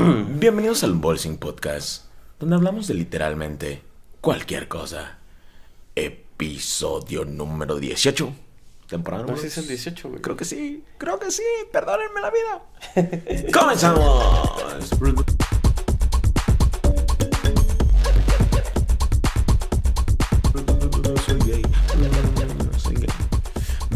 Bienvenidos al Unboxing Podcast, donde hablamos de literalmente cualquier cosa. Episodio número 18. Temporada No número sé si es el 18, güey. Creo que sí, creo que sí, perdónenme la vida. ¡Comenzamos!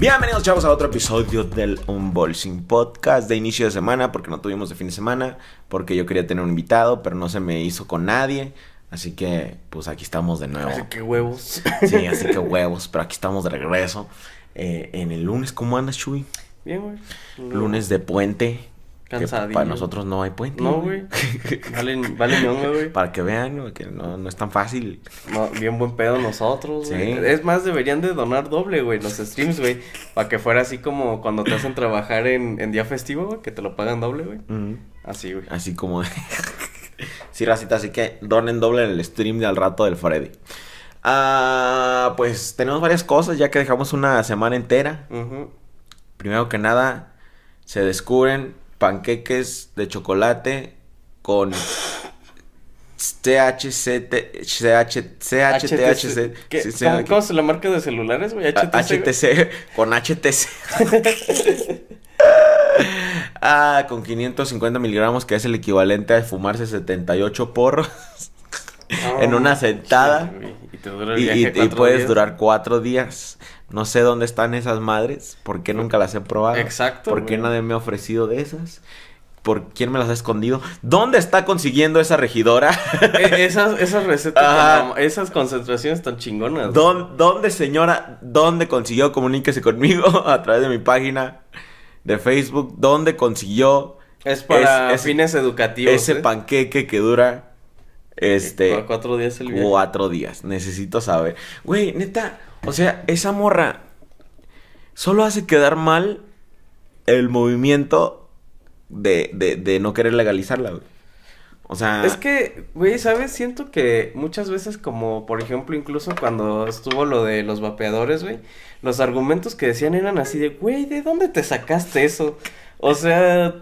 Bienvenidos chavos a otro episodio del Unboxing Podcast de inicio de semana porque no tuvimos de fin de semana, porque yo quería tener un invitado pero no se me hizo con nadie, así que pues aquí estamos de nuevo. Así que huevos. Sí, así que huevos, pero aquí estamos de regreso. Eh, en el lunes, ¿cómo andas, Chuy? Bien, güey. Lunes de puente. Que Cansadillo. para nosotros no hay puente. No, güey. Vale, vale ñonga, güey. Para que vean ¿no? que no, no es tan fácil. No, bien buen pedo nosotros, güey. Es más, deberían de donar doble, güey, los streams, güey. Para que fuera así como cuando te hacen trabajar en, en día festivo, güey, que te lo pagan doble, güey. Así, güey. Así como... sí, racita, así que donen doble en el stream de al rato del Freddy. Ah, pues tenemos varias cosas ya que dejamos una semana entera. Primero que nada, se descubren panqueques de chocolate con THC, CH, CHTHC, ¿Qué? sí, sí, ¿Cómo, se la marca de celulares, güey? HTC. HTC, con HTC. ah, con 550 miligramos, que es el equivalente a fumarse 78 porros No, en una sentada. sí. Y te dura el viaje y- y puedes días. durar cuatro días. No sé dónde están esas madres. ¿Por qué nunca las he probado? Exacto, ¿Por qué güey. nadie me ha ofrecido de esas? ¿Por quién me las ha escondido? ¿Dónde está consiguiendo esa regidora? Eh, esas, esas recetas, tan- esas concentraciones tan chingonas. güey. ¿Dón- ¿Dónde, señora? ¿Dónde consiguió? Comuníquese conmigo a través de mi página de Facebook. ¿Dónde consiguió Es para Es- fines educativos. ese ¿eh? panqueque que dura este cuatro días el viaje. cuatro días? Necesito saber. Güey, neta, o sea, esa morra solo hace quedar mal el movimiento de, de, de no querer legalizarla, güey. O sea, Es que, güey, ¿sabes? Siento que muchas veces, como por ejemplo, incluso cuando estuvo lo de los vapeadores, güey, los argumentos que decían eran así de, güey, ¿de dónde te sacaste eso? O sea,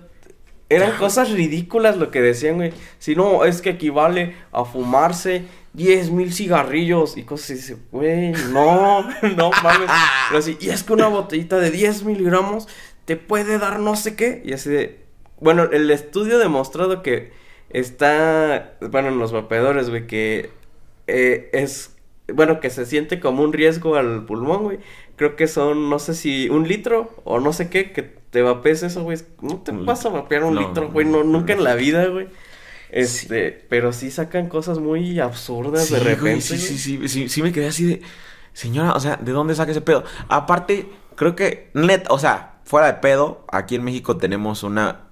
eran cosas ridículas lo que decían, güey. Si no, es que equivale a fumarse 10 mil cigarrillos y cosas así. Dice, güey, no, no mames. Pero así, y es que una botellita de 10 miligramos te puede dar no sé qué. Y así de, bueno, el estudio ha demostrado que está, bueno, en los vapeadores, güey, que eh, es, bueno, que se siente como un riesgo al pulmón, güey. Creo que son, no sé si un litro o no sé qué, que te vapees eso, güey. No te vas a vapear un no, litro, güey, no, nunca en la vida, güey. Este, pero sí sacan cosas muy absurdas Sí, de güey, repente. sí, sí, sí, sí, sí me quedé así de, señora, o sea, ¿de dónde saca ese pedo? Aparte, creo que, net, o sea, fuera de pedo, aquí en México tenemos una,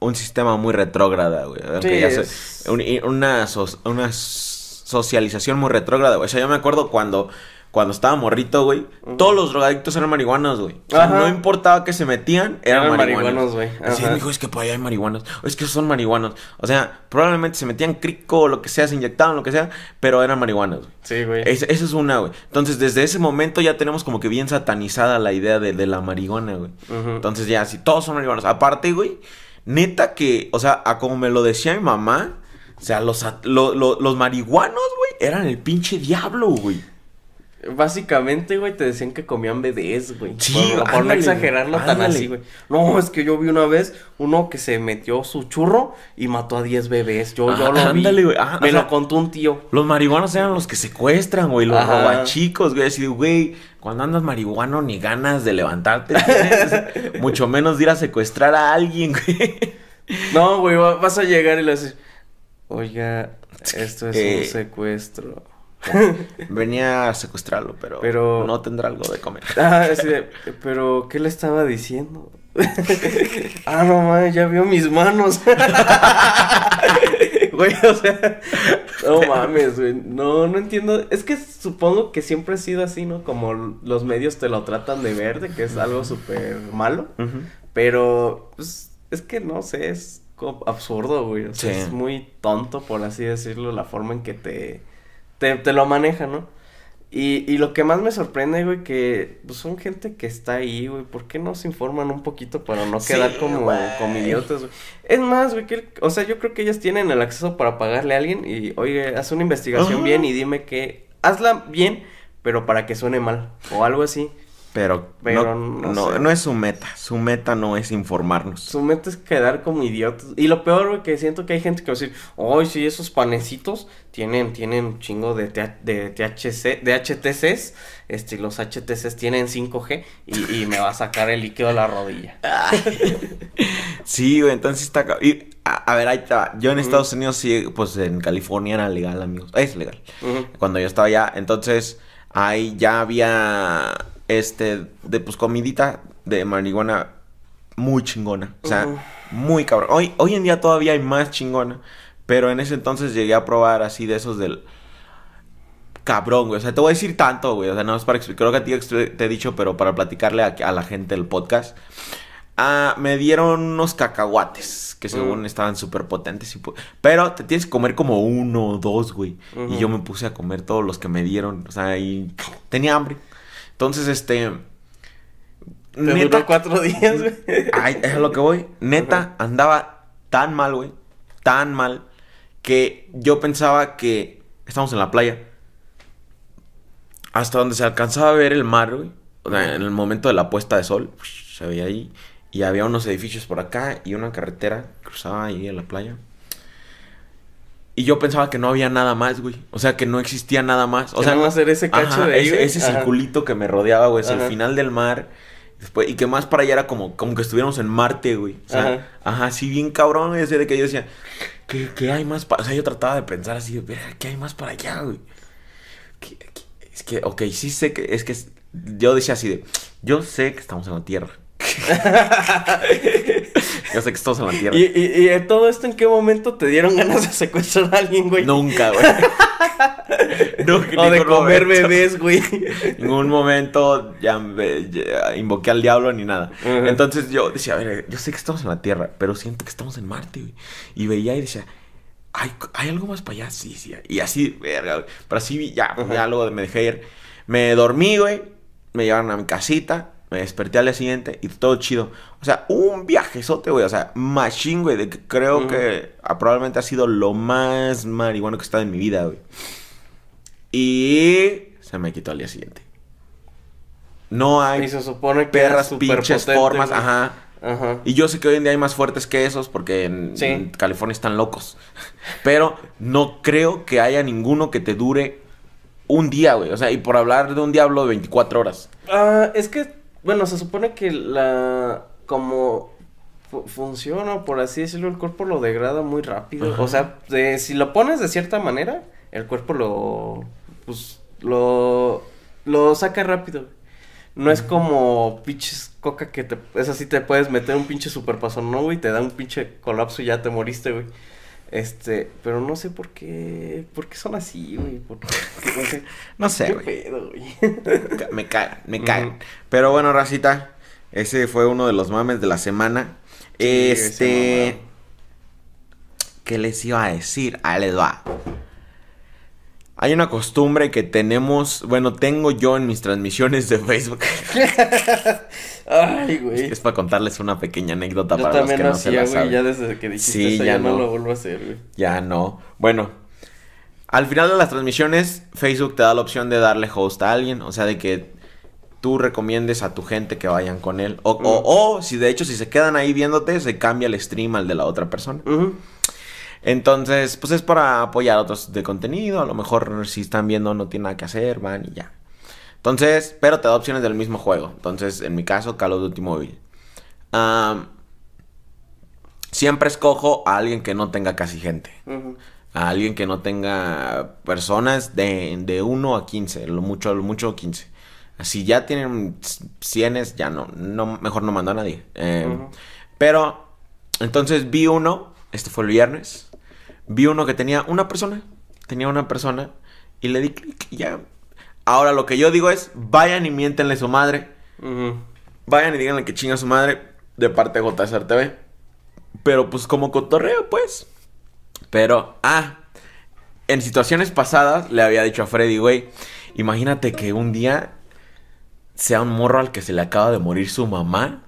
un sistema muy retrógrada, güey. Sí, ya es- una, so- una socialización muy retrógrada, güey. O sea, yo me acuerdo cuando, cuando estaba morrito, güey, todos los drogadictos eran marihuanos, güey. O sea, Ajá. no importaba que se metían, eran, Eran marihuanos. güey. Así me dijo, es que por allá hay marihuanos. Es que son marihuanos. O sea, probablemente se metían crico o lo que sea, se inyectaban lo que sea, pero eran marihuanos, güey. Sí, güey. Es- Esa es una, güey. Entonces, desde ese momento ya tenemos como que bien satanizada la idea de, de la marihuana, güey. Entonces, ya, si todos son marihuanos. Aparte, güey, neta que, o sea, a como me lo decía mi mamá, o sea, los, at- lo- lo- los marihuanos, güey, eran el pinche diablo, güey. Básicamente, güey, te decían que comían bebés, güey. Sí, por, por no ándale, exagerarlo tan así, güey. No, es que yo vi una vez uno que se metió su churro y mató a 10 bebés. Yo, yo Ah, lo vi. ándale, güey. Ah, Me sea- lo contó un tío. Los marihuanos eran los que secuestran, güey, los Ajá. robachicos, güey. Así güey, cuando andas marihuano ni ganas de levantarte tienes, mucho menos de ir a secuestrar a alguien, güey. No, güey, va- vas a llegar y le haces. Oiga, esto es Eh. un secuestro. Venía a secuestrarlo, pero, Pero- no tendrá algo de comer. Ah, de, pero ¿qué le estaba diciendo? ah, no mames, ya vio mis manos. Güey, o sea, no mames, güey. No, no entiendo. Es que supongo que siempre ha sido así, ¿no? Como los medios te lo tratan de ver, de que es algo súper malo. Pero, pues, es que no sé, es co- absurdo, güey. O sea, Sí. es muy tonto, por así decirlo, la forma en que te, te, te lo maneja, ¿no? Y, y lo que más me sorprende, güey, que pues, son gente que está ahí, güey. ¿Por qué no se informan un poquito para no Sí, quedar como, como idiotas, güey? Es más, güey, que, o sea, yo creo que ellas tienen el acceso para pagarle a alguien y, oye, haz una investigación bien y dime que, hazla bien, pero para que suene mal, o algo así. Pero, Pero no, no no, sé. no es su meta. Su meta no es informarnos. Su meta es quedar como idiotas. Y lo peor, güey, que siento que hay gente que va a decir, ay, sí, esos panecitos tienen, tienen un chingo de, de THC, de HTCs, este, y los HTCs tienen 5G, y, y me va a sacar el líquido a la rodilla. Sí, güey, entonces está... Y, a, a ver, ahí está. Yo en. Estados Unidos sí, pues en California era legal, amigos. Es legal. Cuando yo estaba allá, entonces ahí ya había, este, de pues comidita de marihuana muy chingona. O sea, muy cabrón. Hoy, hoy en día todavía hay más chingona. Pero en ese entonces llegué a probar así de esos del... Cabrón, güey. O sea, te voy a decir tanto, güey. O sea, no es para explicar. Creo que a ti ex- te he dicho, pero para platicarle a, a la gente del podcast. Ah, me dieron unos cacahuates que según estaban súper potentes. y Pero te tienes que comer como uno o dos, güey. Y yo me puse a comer todos los que me dieron. O sea, y tenía hambre. Entonces, este... Te duró cuatro días, güey. Ay, es a lo que voy. Neta, andaba tan mal, güey. Tan mal. Que yo pensaba que estamos en la playa. Hasta donde se alcanzaba a ver el mar, güey. O sea, en el momento de la puesta de sol. Se veía ahí. Y había unos edificios por acá. Y una carretera. Cruzaba ahí a la playa. Y yo pensaba que no había nada más, güey. O sea, que no existía nada más. O sea, más era ese cacho de ahí, ese, ese circulito que me rodeaba, güey. Es el final del mar. Después, y que más para allá era como, como que estuviéramos en Marte, güey. O sea, Ajá. ajá, así bien cabrón. Ese de que yo decía, ¿qué, qué hay más para...? O sea, yo trataba de pensar así, de, "Verga, ¿qué hay más para allá, güey? ¿Qué- qué- Es que, ok, sí sé que... Es que yo decía así de, yo sé que estamos en la Tierra. yo sé que estamos en la Tierra. ¿Y, y, y de todo esto en qué momento te dieron ganas de secuestrar a alguien, güey? Nunca, güey. No, O de comer momento. bebés, güey. En ningún momento ya, me- ya invoqué al diablo ni nada. Entonces yo decía, a ver, yo sé que estamos en la Tierra, pero siento que estamos en Marte, güey. Y veía y decía, ¿hay, ¿hay algo más para allá? Sí, sí. Y así, verga, güey. Pero así ya, Ajá. ya luego me dejé ir. Me dormí, güey. Me llevaron a mi casita. Me desperté al día siguiente y todo chido. O sea, un viajezote, güey. O sea, machine, güey. De que creo que ah, probablemente ha sido lo más marihuano que he estado en mi vida, güey. Y se me quitó al día siguiente. No hay Y se supone que perras, pinches potente, formas, güey. ajá. Ajá. Y yo sé que hoy en día hay más fuertes que esos porque en, Sí. en California están locos. Pero no creo que haya ninguno que te dure un día, güey. O sea, y por hablar de un diablo de 24 horas. Ah, es que, bueno, se supone que la. Como fu- funciona, por así decirlo, el cuerpo lo degrada muy rápido. Ajá. O sea, de- si lo pones de cierta manera, el cuerpo lo. Pues lo. Lo saca rápido. No es como pinches coca que te. Es así, te puedes meter un pinche superpasón, ¿no, güey? Te da un pinche colapso y ya te moriste, güey. Este, pero no sé por qué. ¿Por qué son así, güey? ¿Por qué? ¿Qué, No sé, güey. pedo, güey? Me cagan, me. Ujú. Pero bueno, Racita, ese fue uno de los mames de la semana. Sí, este. ¿Qué les iba a decir? Ahí les va. Hay una costumbre que tenemos, bueno, tengo yo en mis transmisiones de Facebook. Ay, güey. es para contarles una pequeña anécdota Yo para los que no se la güey, saben. ya desde que dijiste Sí, eso ya ya no no. lo vuelvo a hacer, güey. Ya no. Bueno, al final de las transmisiones, Facebook te da la opción de darle host a alguien. O sea, de que tú recomiendes a tu gente que vayan con él. O, o, o, si de hecho, si se quedan ahí viéndote, se cambia el stream al de la otra persona. Entonces, pues es para apoyar a otros de contenido. A lo mejor si están viendo no tienen nada que hacer, van y ya. Entonces, pero te da opciones del mismo juego. Entonces, en mi caso, Call of Duty Mobile. Siempre escojo a alguien que no tenga casi gente. A alguien que no tenga personas de, de 1 a 15, lo mucho, lo mucho 15. Si ya tienen cienes, ya no, no, mejor no mando a nadie. Eh, Ujú. Pero, entonces vi uno, este fue el viernes, vi uno que tenía una persona, tenía una persona, y le di clic y ya. Ahora lo que yo digo es, vayan y miéntenle su madre, vayan y díganle que chinga su madre de parte de JSR TV. Pero pues como cotorreo, pues. Pero, ah, en situaciones pasadas le había dicho a Freddy, güey, Imagínate que un día sea un morro al que se le acaba de morir su mamá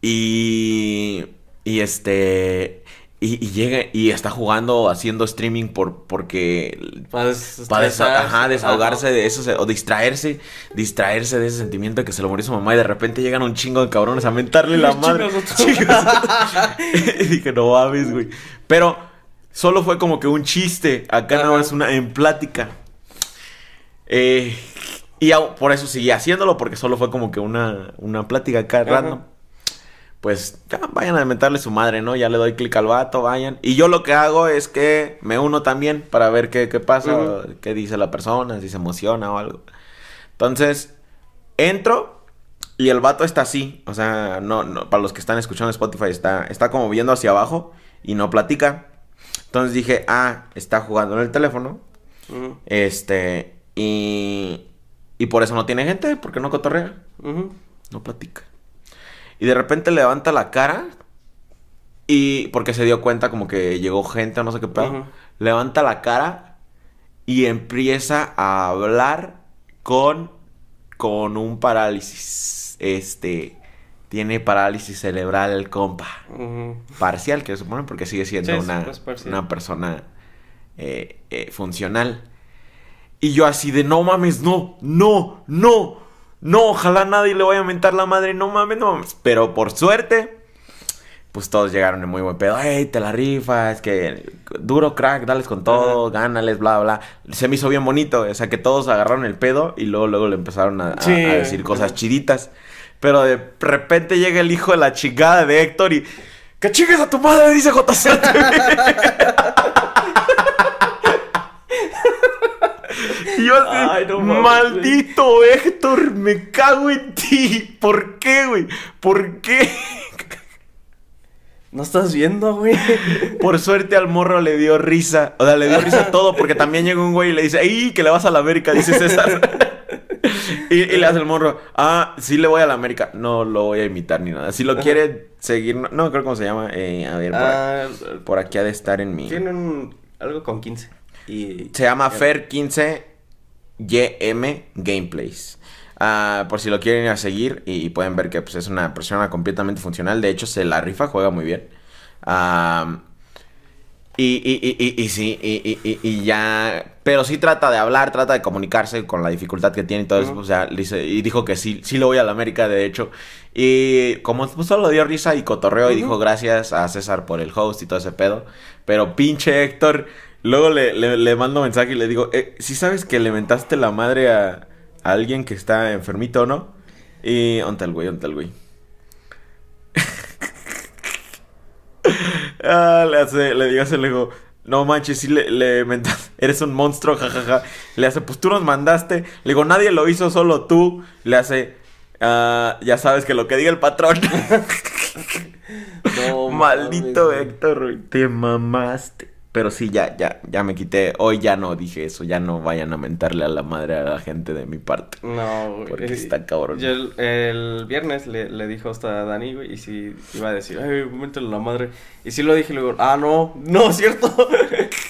y, y este, y, y llega y está jugando, haciendo streaming por, porque... Para Para desa- ajá, desahogarse de eso, o distraerse, distraerse de ese sentimiento de que se le murió su mamá y de repente llegan un chingo de cabrones a mentarle la madre. Y dije, no mames, güey. Pero solo fue como que un chiste, acá nada Ajá. más una en plática. Eh, y por eso seguí haciéndolo, porque solo fue como que una, una plática acá Ajá. random. Pues ya vayan a mentarle su madre, ¿no? Ya le doy clic al vato, vayan. Y yo lo que hago es que me uno también para ver qué, qué pasa, qué dice la persona, si se emociona o algo. Entonces, entro y el vato está así. O sea, no, no, para los que están escuchando Spotify, está, está como viendo hacia abajo y no platica. Entonces dije, ah, está jugando en el teléfono. Este, y, y por eso no tiene gente, porque no cotorrea, no platica. Y de repente levanta la cara y porque se dio cuenta como que llegó gente o no sé qué pedo. Levanta la cara y empieza a hablar con con un parálisis. Este tiene parálisis cerebral el compa. Parcial, que se supone porque sigue siendo Sí, una, pues, una persona eh, eh, funcional. Y yo así de no mames, no, no, no, no, ojalá nadie le vaya a mentar la madre, no mames, no mames. Pero por suerte, pues todos llegaron en muy buen pedo. Hey, te la rifas, que duro crack, dales con todo, gánales, bla, bla. Se me hizo bien bonito, o sea que todos agarraron el pedo y luego, luego le empezaron a, a- Sí. a decir cosas chiditas. Pero de repente llega el hijo de la chingada de Héctor y. ¡Que chingues a tu madre! Dice JC. Y yo así, Ay, no mames, maldito Héctor, me cago en ti. ¿Por qué, güey? ¿Por qué? ¿No estás viendo, güey? Por suerte al morro le dio risa. O sea, le dio risa todo porque también llega un güey y le dice, ¡ay, que le vas a la América! Dice César. y, y le hace el morro, ah, sí le voy a la América. No lo voy a imitar ni nada. Si lo quiere seguir, no, no creo cómo se llama. Eh, a ver, por, Ah, por aquí ha de estar en mi... tiene un, algo con 15. Y... Se llama Fer15 YM Gameplays. Ah, por si lo quieren ir a seguir y pueden ver que pues, es una persona completamente funcional. De hecho, se la rifa, juega muy bien. Y, y, y, y, sí, y, y- y- y ya. Pero sí trata de hablar, trata de comunicarse con la dificultad que tiene y todo eso. O sea, dice, y dijo que sí, sí lo voy a la América, de hecho. Y como pues, solo dio risa y cotorreo y dijo gracias a César por el host y todo ese pedo. Pero pinche Héctor, luego le, le, le mando mensaje y le digo, eh, ¿sí sabes que le mentaste la madre a, a alguien que está enfermito o no? Y, onta el güey, onta el güey. Ah, le hace, le digo, se le digo, no manches, sí le, le mentas, eres un monstruo, jajaja. Le hace, pues tú nos mandaste. Le digo, nadie lo hizo, solo tú. Le hace, ah, ya sabes que lo que diga el patrón. No, Maldito mames. Héctor, te mamaste. Pero sí, ya, ya, ya me quité. Hoy ya no dije eso, ya no vayan a mentarle a la madre a la gente de mi parte. No, güey. Porque está cabrón. Yo el, el viernes le, le dijo hasta a Dani, güey, y si iba a decir, ay, métele la madre. Y sí lo dije, le digo, ah, no, no, ¿cierto?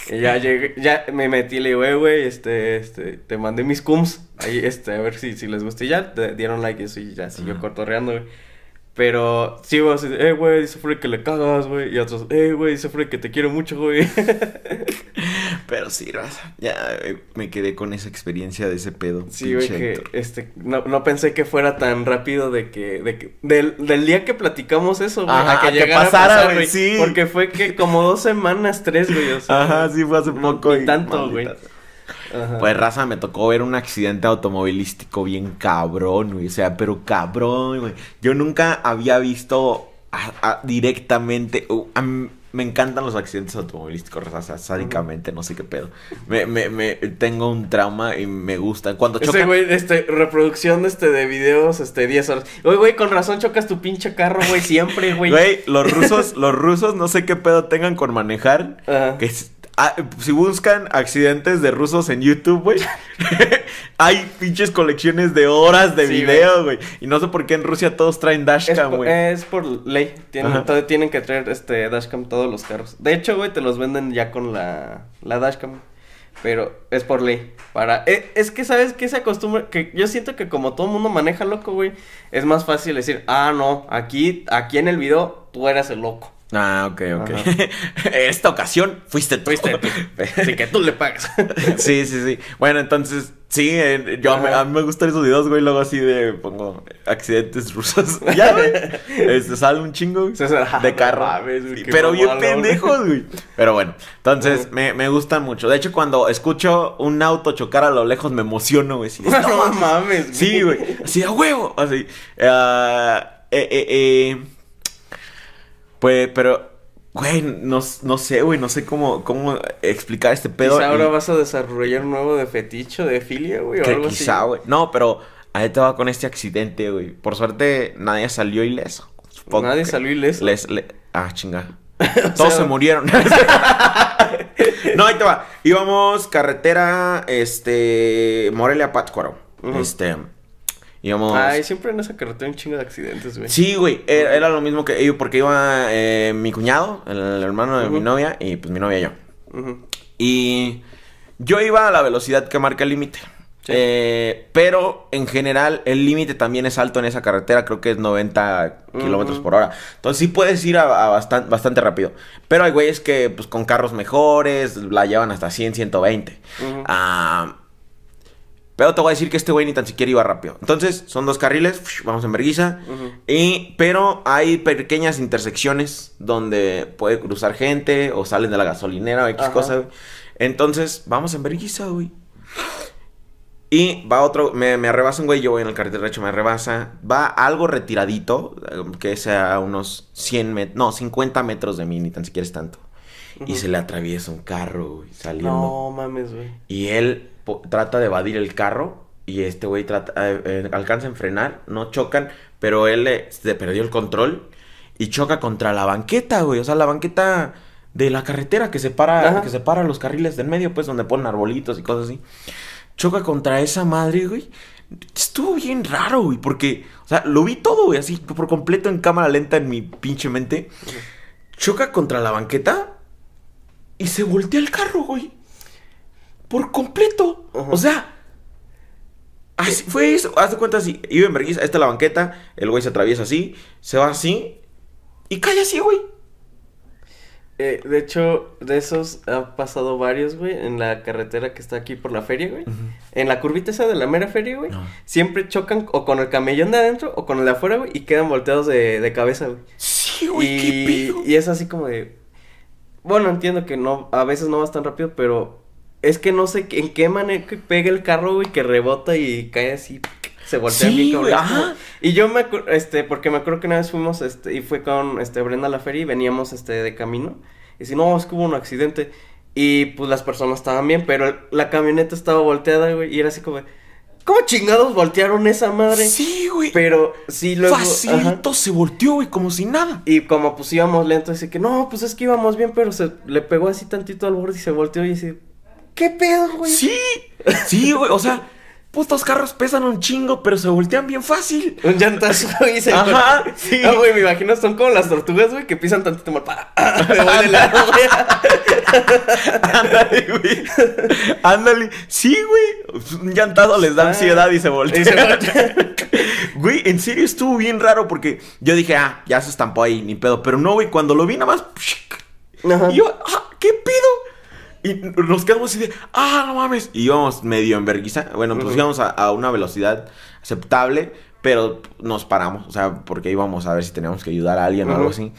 y ya llegué, ya me metí, le digo, eh, güey, este, este, te mandé mis cums, ahí, este, a ver si, si les gusta. Y ya te dieron like y eso, y ya siguió Ajá. cotorreando, güey. Pero sí, güey, así, eh, güey, dice Freddy que le cagas, güey. Y otros, eh, güey, dice Freddy que te quiero mucho, güey. Pero sí, raza, ya eh, me quedé con esa experiencia de ese pedo. Sí, güey, que Héctor. este, no, no pensé que fuera tan rápido de que, de que, del, del día que platicamos eso, güey, Ajá, a que que pasara, güey, sí. porque fue que como dos semanas, tres, güey, o sea, Ajá, sí, fue hace no, poco. ni y tanto, güey. Ajá. Pues raza, me tocó ver un accidente automovilístico bien cabrón, güey. O sea, pero cabrón, güey. Yo nunca había visto a- a- directamente. uh, a me encantan los accidentes automovilísticos, raza. O sea, sádicamente, no sé qué pedo. Me, me, me, tengo un trauma y me gustan. Cuando Ese chocan. güey, este, reproducción este de videos, este, 10 horas. Oye, güey, con razón chocas tu pinche carro, güey, siempre, güey. Güey, los rusos, los rusos no sé qué pedo tengan con manejar. Ajá. Que es- ah, si buscan accidentes de rusos en YouTube, güey, hay pinches colecciones de horas de Sí, video, güey. Y no sé por qué en Rusia todos traen Es dashcam, güey. es por ley. Tienen, todo- tienen que traer este dashcam todos los carros. De hecho, güey, te los venden ya con la, la dashcam. Pero es por ley. Para. eh, es que, ¿sabes qué se acostumbra? Que yo siento que como todo mundo maneja loco, güey. Es más fácil decir, ah, no, aquí, aquí en el video tú eras el loco. Ah, ok, ok. Esta ocasión fuiste tú. Fuiste tú. Así que tú le pagas. sí, sí, sí. Bueno, entonces, sí, eh, yo a a mí me gustan esos videos, güey. Luego así de pongo accidentes rusos. ya, güey. Este, sale un chingo güey, Sí, sí, ah, de carro. mames, güey, Sí, pero bien güey. pendejos, güey. Pero bueno, entonces me, me gustan mucho. De hecho, cuando escucho un auto chocar a lo lejos, me emociono, güey. de, "No mames". mames. Sí, güey. Así a huevo. Así. Ah, eh, eh, eh. Pues, pero, güey, no, no sé, güey. No sé cómo, cómo explicar este pedo. Quizá ahora y- vas a desarrollar un nuevo de feticho, de filia, güey, o que algo quizá, así. güey. No, pero ahí te va con este accidente, güey. Por suerte, nadie salió ileso. Supongo Nadie que salió ileso. les- le- Ah, chinga. Todos sea, se murieron. no, ahí te va. Íbamos carretera, este, Morelia Pátzcuaro. Ujú. Este, Ay, siempre en esa carretera un chingo de accidentes, güey. Sí, güey, era, era lo mismo que yo, porque iba eh, mi cuñado, el, hermano de mi novia, y pues mi novia y yo. Y yo iba a la velocidad que marca el límite. Sí. Eh, pero en general el límite también es alto en esa carretera, creo que es 90 kilómetros por hora. Entonces sí puedes ir a, a bastan- bastante rápido. Pero hay güeyes que pues con carros mejores la llevan hasta 100, 120. Ujú. Ah, pero te voy a decir que este güey ni tan siquiera iba rápido. Entonces son dos carriles, vamos en verguiza. Y, pero hay pequeñas intersecciones donde puede cruzar gente o salen de la gasolinera o X Ajá. cosa, güey. Entonces, vamos en vergüenza, güey. Y va otro, me, me rebasa un güey, yo voy en el carril derecho, me rebasa. Va algo retiradito, que sea unos 100 metros, no, 50 metros de mí, ni tan siquiera es tanto. Y se le atraviesa un carro, güey, saliendo. No mames, güey. Y él trata de evadir el carro. Y este güey trata, eh, eh, alcanza a frenar, no chocan, pero él eh, se perdió el control y choca contra la banqueta, güey. O sea, la banqueta de la carretera que separa, Ajá. que separa los carriles del medio, pues donde ponen arbolitos y cosas así. Choca contra esa madre, güey. Estuvo bien raro, güey, porque, o sea, lo vi todo, güey, así por completo en cámara lenta en mi pinche mente. Choca contra la banqueta y se voltea el carro, güey. Por completo. Ajá. O sea, así fue eso. Haz de cuenta así. Iba en vergüenza, esta es la banqueta. El güey se atraviesa así, se va así y cae así, güey. Eh, de hecho, de esos ha pasado varios, güey, en la carretera que está aquí por la feria, güey. En la curvita esa de la mera feria, güey. No. Siempre chocan o con el camellón de adentro o con el de afuera, güey, y quedan volteados de, de cabeza, güey. Sí, güey, qué Y, pedo. y es así como de... Bueno, entiendo que no, a veces no vas tan rápido, pero es que no sé en qué manera que pega el carro, güey, que rebota y cae así, se voltea Sí, bien cabrón. ajá. Y yo me acuerdo, este, porque me acuerdo que una vez fuimos, este, y fue con, este, Brenda a la feria y veníamos, este, de camino. Y si no, es que hubo un accidente. Y pues las personas estaban bien, pero el- la camioneta estaba volteada, güey, y era así como, ¿cómo chingados voltearon esa madre? Sí, güey. Pero sí luego... ajá. Facilito se volteó, güey, como si nada. Y como pues íbamos lento, dice que no, pues es que íbamos bien, pero se le pegó así tantito al borde y se volteó y dice, ¿qué pedo, güey? Sí, sí, güey. O sea, putos carros pesan un chingo, pero se voltean bien fácil. Un llantazo y se Ajá, sí. No, güey, me imagino son como las tortugas, güey, que pisan tantito mal para. Me voy de lado, güey. Ándale, güey. Ándale. Sí, güey. Un llantado les da Ah, ansiedad y se y se voltea. voltea. Güey, en serio estuvo bien raro porque yo dije, ah, ya se estampó ahí, ni pedo. Pero no, güey, cuando lo vi nada más. Ajá. Y yo, ah, ¿qué pedo? Y nos quedamos así de, ah, no mames. Y íbamos medio en vergüenza. Bueno, pues íbamos a, a una velocidad aceptable, pero nos paramos. O sea, porque íbamos a ver si teníamos que ayudar a alguien o algo así.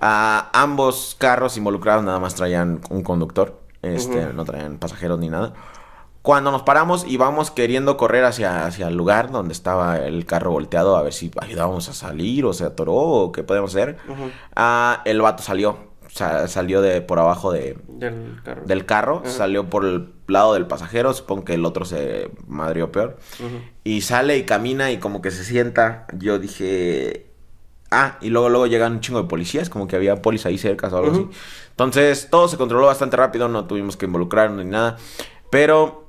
Ah, ambos carros involucrados nada más traían un conductor. Este, no traían pasajeros ni nada. Cuando nos paramos y vamos queriendo correr hacia, hacia el lugar donde estaba el carro volteado, a ver si ayudábamos a salir o se atoró o qué podemos hacer. Ah, el vato salió. Sa- salió de por abajo de, Del carro. del carro. Ajá. Salió por el lado del pasajero. Supongo que el otro se madrió peor. Y sale y camina y como que se sienta. Yo dije. Ah, y luego, luego llegan un chingo de policías, como que había polis ahí cerca o algo así. Entonces, todo se controló bastante rápido, no tuvimos que involucrarnos ni nada. Pero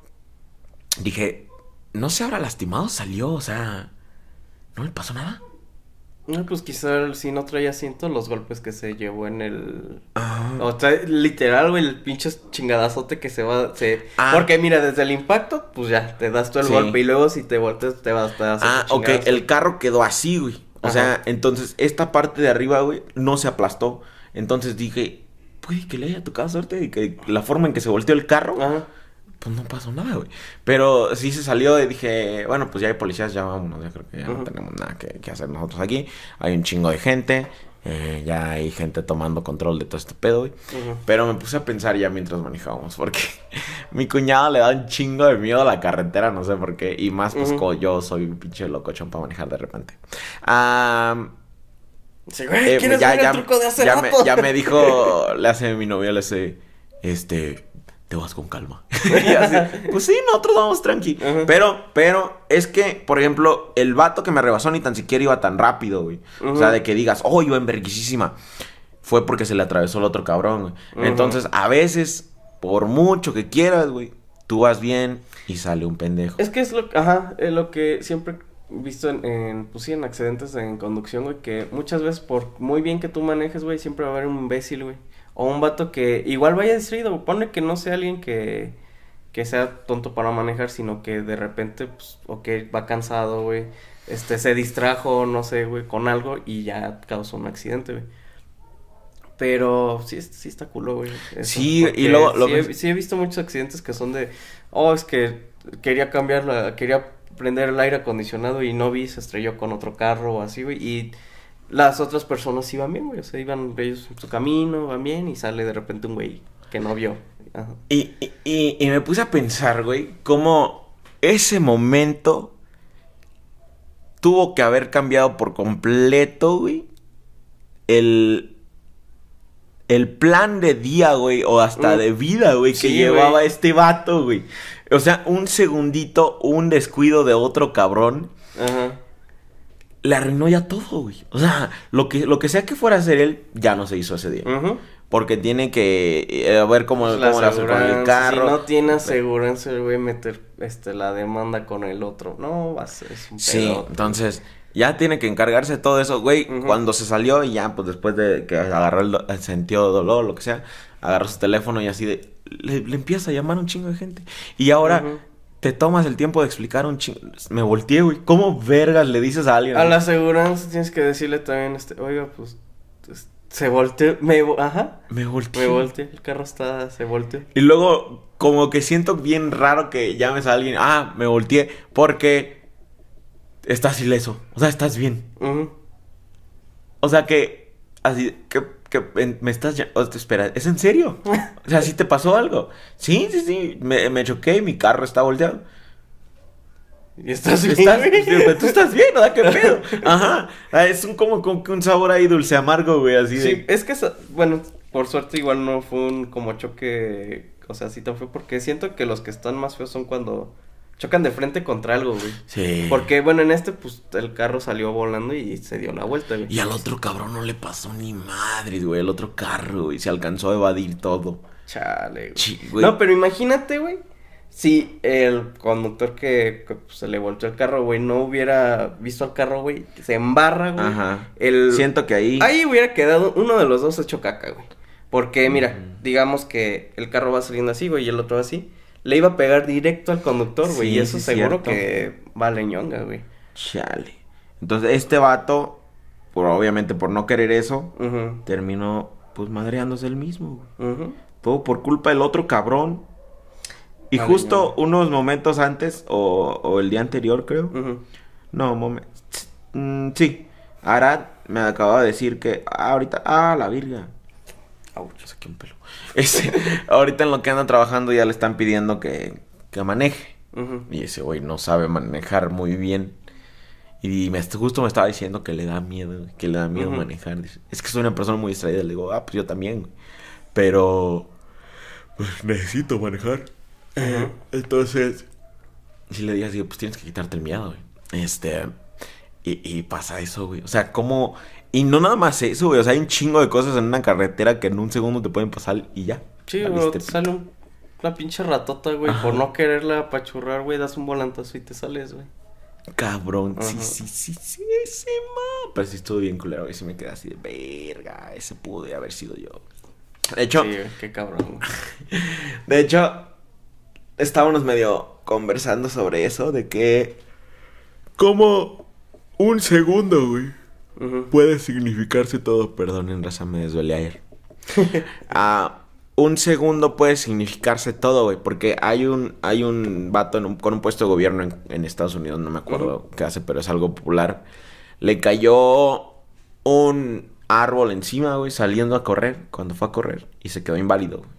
dije, no se habrá lastimado, salió, o sea, ¿no le pasó nada? No, pues quizá si no traía asiento, los golpes que se llevó en el. Ah. O sea, literal, güey, el pinche chingadazote que se va. Se... Ah. Porque mira, desde el impacto, pues ya, te das tú el Sí. golpe. Y luego si te volteas, te vas te das Ah, ok, el carro quedó así, güey. O Ajá. sea, entonces esta parte de arriba, güey, no se aplastó. Entonces dije, puede que le haya tocado suerte y que la forma en que se volteó el carro, Ajá. Pues no pasó nada, güey. Pero sí se salió y dije, bueno, pues ya hay policías, ya vámonos, ya creo que ya no tenemos nada que, que hacer nosotros aquí. Hay un chingo de gente, eh, ya hay gente tomando control de todo este pedo, güey. Pero me puse a pensar ya mientras manejábamos, porque mi cuñado le da un chingo de miedo a la carretera, no sé por qué. Y más, pues, como yo soy un pinche locochón para manejar de repente. Ah, Sí, güey, eh, ¿quieres ya, ver ya- el truco de hace ya rato? me, ya me dijo, le hace mi novia, le hace, este, te vas con calma. y así, pues sí, nosotros vamos tranqui. Ajá. Pero, pero, es que, por ejemplo, el vato que me rebasó ni tan siquiera iba tan rápido, güey. O sea, de que digas, oh, iba enverguisísima. Fue porque se le atravesó el otro cabrón, güey. Entonces, a veces, por mucho que quieras, güey, tú vas bien y sale un pendejo. Es que es lo, ajá, lo que siempre visto en, en, pues sí, en accidentes en conducción, güey, que muchas veces por muy bien que tú manejes, güey, siempre va a haber un imbécil, güey. O un vato que igual vaya distraído, pone que no sea alguien que, que sea tonto para manejar, sino que de repente, pues, o que va cansado, güey, este, se distrajo, no sé, güey, con algo y ya causó un accidente, güey. Pero sí, sí está culo, güey. eso, Sí, y luego lo sí, he, sí he visto muchos accidentes que son de, oh, es que quería cambiar la, quería prender el aire acondicionado y no vi, se estrelló con otro carro o así, güey, y las otras personas iban bien, güey, o sea, iban ellos en su camino, van bien, y sale de repente un güey que no vio. Ajá. Y, y- y- me puse a pensar, güey, cómo ese momento tuvo que haber cambiado por completo, güey, el, el plan de día, güey, o hasta Mm. de vida, güey, que llevaba güey. este vato, güey. O sea, un segundito, un descuido de otro cabrón, Ajá. Le arruinó ya todo, güey. O sea, lo que, lo que sea que fuera a hacer él, ya no se hizo ese día. Porque tiene que eh, ver cómo, Pues la cómo le hace con el carro. Si no tiene aseguranza, el güey meter este la demanda con el otro. No, va a ser es un Sí, entonces ya tiene que encargarse de todo eso, güey. Cuando se salió y ya, pues después de que agarró el, el sentido de dolor, lo que sea, agarró su teléfono y así de. Le, le empieza a llamar a un chingo de gente. Y ahora. Te tomas el tiempo de explicar un chingo. Me volteé, güey. ¿Cómo vergas le dices a alguien? A la aseguranza tienes que decirle también, este, oiga, pues, se volteó, me, ajá, Me volteé. me volteé, el carro está, se volteó. Y luego, como que siento bien raro que llames a alguien. Ah, me volteé. Porque estás ileso. O sea, estás bien. O sea que, así, que, que en- me estás ya- te- espera, ¿es en serio? O sea, ¿sí te pasó algo? Sí, sí, sí, me, me choqué y mi carro está volteado. Y estás bien, ¿Estás, pero tú estás bien, ¿verdad? ¿Qué pedo? Ajá, Ah, es un como, como un sabor ahí dulce amargo, güey, así Sí, de... es que, bueno, por suerte igual no fue un como choque, o sea, sí tan fue porque siento que los que están más feos son cuando chocan de frente contra algo, güey. Sí. Porque, bueno, en este, pues, el carro salió volando y se dio la vuelta, güey. Y al otro cabrón no le pasó ni madre, güey, el otro carro, güey, se alcanzó a evadir todo. Chale, güey. Sí, güey. No, pero imagínate, güey, si el conductor que, que, pues, se le volteó el carro, güey, no hubiera visto al carro, güey, se embarra, güey. Ajá. El... Siento que ahí... Ahí hubiera quedado uno de los dos hecho caca, güey. Porque, mira, Ujú. digamos que el carro va saliendo así, güey, y el otro así. Le iba a pegar directo al conductor, güey. Sí, y eso sí, seguro cierto. que vale ñonga, güey. Chale. Entonces, este vato, por, obviamente por no querer eso, terminó, pues, madreándose él mismo, güey. Todo por culpa del otro cabrón. Y Vale, justo no. unos momentos antes, o, o el día anterior, creo. No, momen- mm, sí. Arad me acaba de decir que. Ah, ahorita. Ah, la virga. Ouch, saqué un pelo. Ahorita en lo que anda trabajando ya le están pidiendo que, que maneje. Y ese güey no sabe manejar muy bien. Y me, justo me estaba diciendo que le da miedo, que le da miedo manejar. Dice, Es que soy una persona muy distraída. Le digo, ah, pues yo también, güey. Pero, pues necesito manejar. Ujú. Entonces, si le digas, digo, pues tienes que quitarte el miedo, güey. Este, y, y pasa eso, güey. O sea, como, y no nada más eso, güey. O sea, hay un chingo de cosas en una carretera que en un segundo te pueden pasar y ya. Sí, güey, te sale un, una pinche ratota, güey. Ajá. Por no quererla apachurrar, güey, das un volantazo y te sales, güey. Cabrón, sí, sí, sí, sí, ese ma. Pero sí estuvo bien culero, y sí me quedé así de verga, ese pude haber sido yo. De hecho, Sí, güey, qué cabrón. güey. de hecho, estábamos medio conversando sobre eso, de que como un segundo, güey, Puede significarse todo. Perdonen, raza, me desvelé ayer. Ah, un segundo puede significarse todo, güey. Porque hay un, hay un vato en un- con un puesto de gobierno en, en Estados Unidos, no me acuerdo qué hace, pero es algo popular. Le cayó un árbol encima, güey, saliendo a correr, cuando fue a correr, y se quedó inválido, güey.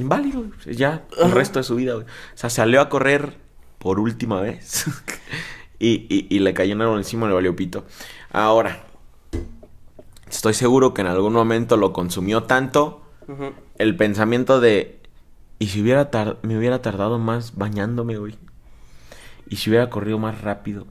Inválido, güey. Ya, el resto de su vida, güey. O sea, salió a correr por última vez. y, y- y le cayó un árbol encima y le valió pito. Ahora, estoy seguro que en algún momento lo consumió tanto el pensamiento de. ¿Y si hubiera tar- me hubiera tardado más bañándome, güey? ¿Y si hubiera corrido más rápido?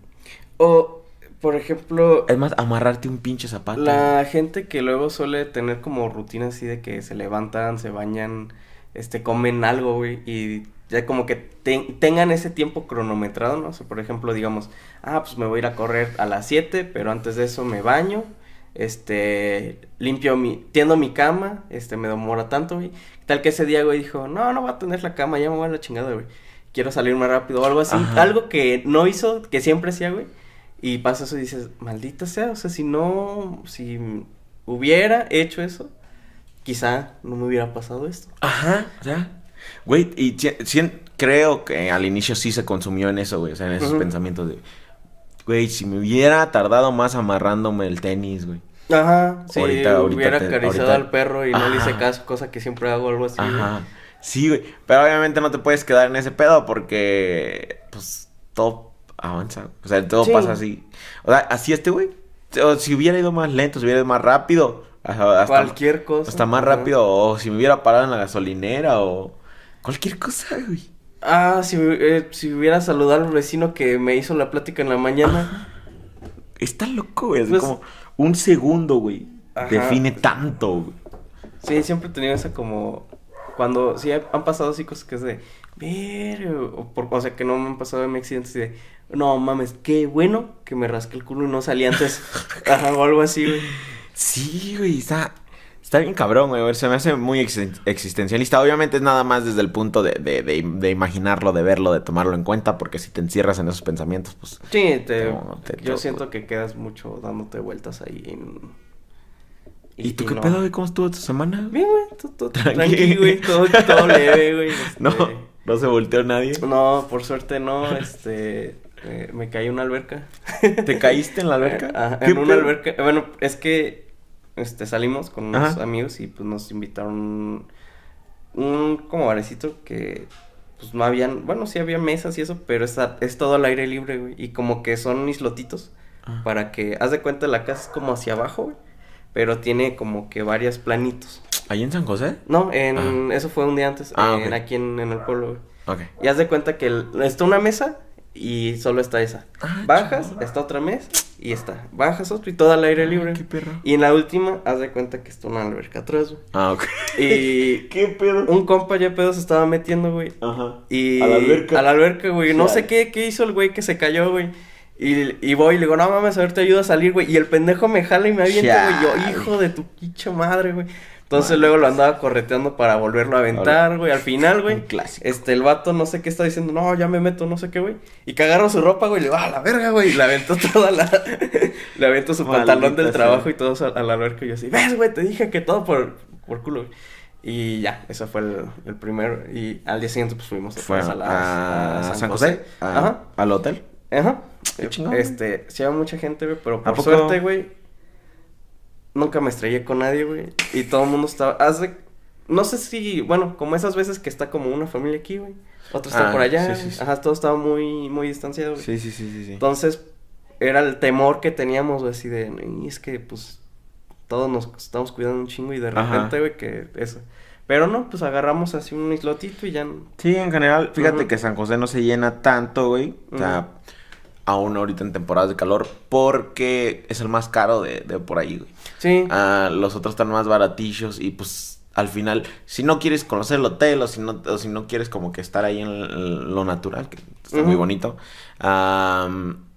O, por ejemplo, Es más, amarrarte un pinche zapato. la gente que luego suele tener como rutina así de que se levantan, se bañan, este, comen algo, güey, y ya como que ten- tengan ese tiempo cronometrado, ¿no? O sea, por ejemplo, digamos, ah, pues me voy a ir a correr a las 7, pero antes de eso me baño, este, limpio mi, tiendo mi cama, este, me demora tanto, güey. Tal que ese día, güey, dijo, no, no va a tener la cama, ya me voy a la chingada, güey. Quiero salir más rápido o algo así. Ajá. Algo que no hizo, que siempre hacía, güey. Y pasa eso y dices, maldita sea, o sea, si no, si hubiera hecho eso, quizá no me hubiera pasado esto. Ajá, sea. Güey, y si- si- creo que al inicio sí se consumió en eso, güey. O sea, en esos pensamientos de. Güey, si me hubiera tardado más amarrándome el tenis, güey. Ajá, si Ahorita- ahorita hubiera te- acariciado ahorita- al perro y no le hice caso, cosa que siempre hago algo así. güey. Ajá. Sí, güey. Pero obviamente no te puedes quedar en ese pedo porque, pues, todo avanza. O sea, todo Sí. pasa así. O sea, así este, güey. O si hubiera ido más lento, si hubiera ido más rápido. Hasta, Cualquier cosa. hasta más Ajá. rápido. O si me hubiera parado en la gasolinera o cualquier cosa, güey. Ah, si, eh, si hubiera saludado al vecino que me hizo la plática en la mañana. Está loco, güey. Así Pues- como un segundo, güey. Ajá. Define tanto, güey. Sí, siempre he tenido esa como. Cuando sí han pasado así cosas que es de. Ver, o, por, o sea, que no me han pasado en mi accidente así de. No mames, qué bueno que me rasqué el culo y no salí antes. Ajá, o algo así, güey. Sí, güey, está, está bien cabrón, güey. Se me hace muy existen- existencialista. Obviamente es nada más desde el punto de, de, de- de imaginarlo, de verlo, de tomarlo en cuenta, porque si te encierras en esos pensamientos, pues... Sí, te, No, te- yo te- siento que quedas mucho dándote vueltas ahí. En... ¿Y, tú qué no. pedo, güey? ¿Cómo estuvo tu semana? Bien, güey, todo, todo Tranqui. tranqui, güey, todo, todo leve, güey. No, este, no se volteó nadie. No, por suerte no, este, eh, me caí en una alberca. ¿Te caíste en la alberca? Ajá, ¿Qué en una alberca. Bueno, es que, este, salimos con unos Ajá. amigos y pues nos invitaron un como barecito que, pues no habían, bueno, sí había mesas y eso, pero está, es todo al aire libre, güey, y como que son islotitos Ah. para que, haz de cuenta, la casa es como hacia abajo, güey, pero tiene como que varios planitos. ¿Ahí en San José? No, en, eso fue un día antes, Ah, en- aquí en, en el pueblo, güey. Y haz de cuenta que el- está una mesa y solo está esa. Ah, Bajas, está otra mesa y está. Bajas otro y todo al aire libre. qué perro. Y en la última, haz de cuenta que está una alberca atrás, güey. Ah, ok. Y ¿Qué pedo? un compa ya pedo se estaba metiendo, güey. Ajá. Y A la alberca. A la alberca, güey. No sé qué, qué hizo el güey que se cayó, güey. Y, y voy y le digo, no mames, a ver, te ayudo a salir, güey. Y el pendejo me jala y me avienta, güey. Yo, hijo de tu quicha madre, güey. Entonces luego lo andaba correteando para volverlo a aventar, güey. Al final, güey. clásico. Este, el vato no sé qué está diciendo, no, ya me meto, no sé qué, güey. Y agarro su ropa, güey, le digo, a la verga, güey. Y le aventó toda la. le aventó su Maldita pantalón del sea. trabajo y todo a, a la alberca. Y yo así, ves, güey, te dije que todo por, por culo, güey. Y ya, eso fue el, el primero. Y al día siguiente, pues fuimos Fue a, las- San, José. a- Ajá. ¿Al hotel? Ajá. Qué chingón. Este, sí había mucha gente, güey, pero ¿A por suerte, güey, nunca me estrellé con nadie, güey. Y todo el mundo estaba, haz de- no sé si, bueno, como esas veces que está como una familia aquí, güey. Otra está Ah, por allá. sí, sí, sí. Ajá, todo estaba muy, muy distanciado, güey. Sí, sí, sí, sí. Entonces, era el temor que teníamos, güey, así de, y es que, pues, todos nos estamos cuidando un chingo y de Ajá. repente, güey, que eso. Pero no, pues agarramos así un islotito y ya. Sí, en general, fíjate que San José no se llena tanto, güey. O sea. Aún ahorita en temporadas de calor, porque es el más caro de, de por ahí, güey. Sí. Ah, los otros están más baratillos y pues al final, si no quieres conocer el hotel o si no, o si no quieres como que estar ahí en lo natural, que está muy bonito,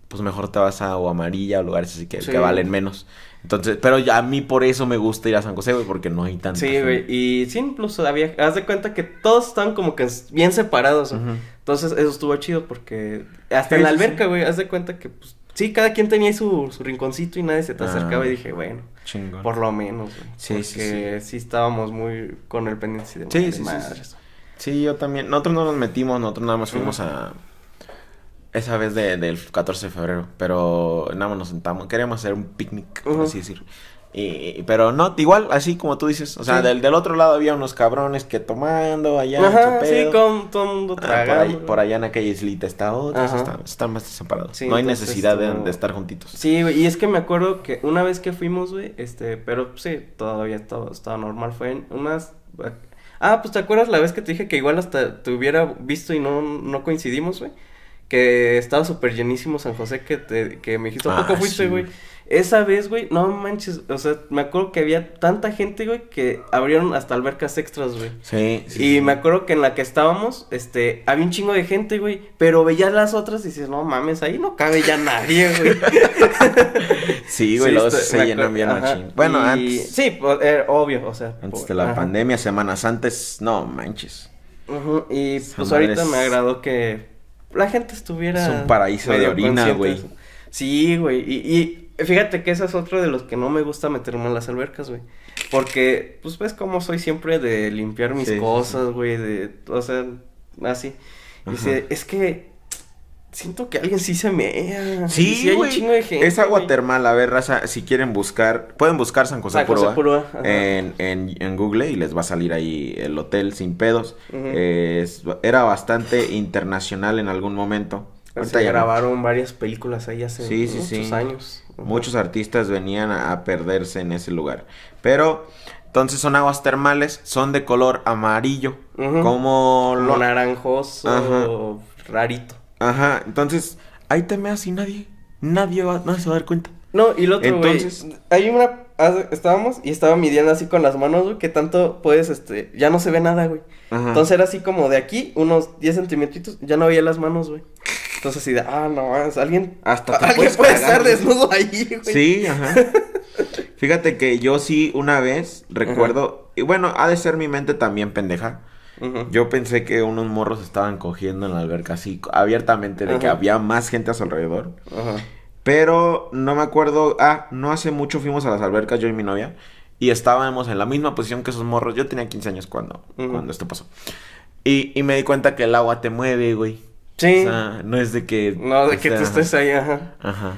pues mejor te vas a o Amarilla o lugares así que, Sí. que valen menos. Entonces, pero ya a mí por eso me gusta ir a San José, güey, porque no hay tanta Sí, güey. Y sí, incluso había. Haz de cuenta que todos estaban como que bien separados. Entonces, eso estuvo chido porque. Hasta Sí, en la sí, alberca, sí. güey. Haz de cuenta que, pues. Sí, cada quien tenía su, su rinconcito y nadie se te Ah. acercaba. Y dije, bueno, Chingón. por lo menos, güey. Sí, sí, porque sí, estábamos muy con el pendiente de Sí, sí, sí, madres. Sí, yo también. Nosotros no nos metimos, nosotros nada más fuimos a. Esa vez de- del 14 de febrero. Pero nada más nos sentamos. Queríamos hacer un picnic, por Ujú. así decir. Y, pero no, igual, así como tú dices. O sea, Sí. del, del otro lado había unos cabrones que tomando allá. Ajá, sí, con todo el mundo Ah, por, tragando. por allá en aquella islita está otro. Ajá. Están, están más separados. Sí, no hay necesidad de, estar juntitos. Sí, güey, y es que me acuerdo que una vez que fuimos, güey, este, pero sí, todavía todo estaba normal, fue en unas... Ah, pues te acuerdas la vez que te dije que igual hasta te hubiera visto y no, no coincidimos, güey. Que estaba súper llenísimo San José, que, te, que me dijiste, ¿a poco Ah, fuiste, güey. Esa vez, güey, no manches, o sea, me acuerdo que había tanta gente, güey, que abrieron hasta albercas extras, güey. Sí, sí. Y sí. me acuerdo que en la que estábamos, este, había un chingo de gente, güey, pero veías las otras y dices, no mames, ahí no cabe ya nadie, güey. Sí, güey, Sí, se llenan bien machín. Bueno, y- antes. Sí, pues, eh, obvio, o sea. Antes por- de la ajá. pandemia, semanas antes, no manches. Y pues ahorita es- me agradó que la gente estuviera. Es un paraíso de orina, güey. Sí, güey. Y, y fíjate que ese es otro de los que no me gusta meterme en las albercas, güey. Porque, pues ves cómo soy siempre de limpiar mis Sí, cosas, güey. De, o sea, así. Y dice, es que siento que alguien sí se mea. Sí, sí hay un güey. chingo de gente. Es agua termal, a ver, raza, si quieren buscar, pueden buscar San José, San José en, en, en Google y les va a salir ahí el hotel sin pedos. Es- era bastante internacional en algún momento. Ahorita Se grabaron varias películas ahí hace Sí, muchos sí. años. Muchos artistas venían a, a perderse en ese lugar. Pero, entonces son aguas termales, son de color amarillo, Ujú. como Lo naranjoso, Ajá. rarito. Ajá, entonces, ahí te meas y nadie, nadie, va, nadie se va a dar cuenta. No, y lo otro. Entonces- Hay una. haz- Estábamos y estaba midiendo así con las manos, güey, que tanto puedes, este. Ya no se ve nada, güey. Ajá. Entonces era así como de aquí, unos 10 centímetros, ya no veía las manos, güey. Entonces así de, ah, no, alguien. Hasta te alguien puede estar desnudo ahí, güey. Sí, ajá. Fíjate que yo sí una vez recuerdo, y bueno, ha de ser mi mente también pendeja. Yo pensé que unos morros estaban cogiendo en la alberca así abiertamente, de que había más gente a su alrededor. Ajá. Pero no me acuerdo, ah, no hace mucho fuimos a las albercas yo y mi novia y estábamos en la misma posición que esos morros. Yo tenía 15 años cuando, cuando esto pasó. Y, y me di cuenta que el agua te mueve, güey. Sí. O sea, no es de que... no, de que sea, tú estés ahí, ajá. Ajá.